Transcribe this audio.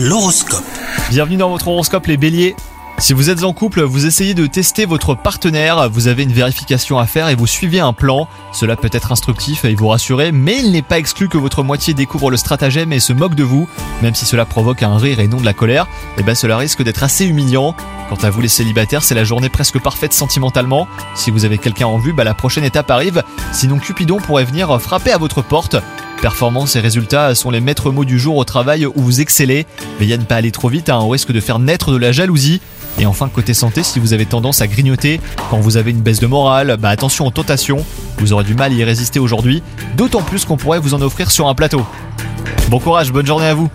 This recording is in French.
L'horoscope. Bienvenue dans votre horoscope les béliers. Si vous êtes en couple, vous essayez de tester votre partenaire, vous avez une vérification à faire et vous suivez un plan. Cela peut être instructif et vous rassurer, mais il n'est pas exclu que votre moitié découvre le stratagème et se moque de vous, même si cela provoque un rire et non de la colère, et ben cela risque d'être assez humiliant. Quant à vous les célibataires, c'est la journée presque parfaite sentimentalement. Si vous avez quelqu'un en vue, bah la prochaine étape arrive, sinon Cupidon pourrait venir frapper à votre porte. Performance et résultats sont les maîtres mots du jour au travail où vous excellez. Veillez à ne pas aller trop vite, hein, au risque de faire naître de la jalousie. Et enfin, côté santé, si vous avez tendance à grignoter quand vous avez une baisse de morale, bah attention aux tentations. Vous aurez du mal à y résister aujourd'hui, d'autant plus qu'on pourrait vous en offrir sur un plateau. Bon courage, bonne journée à vous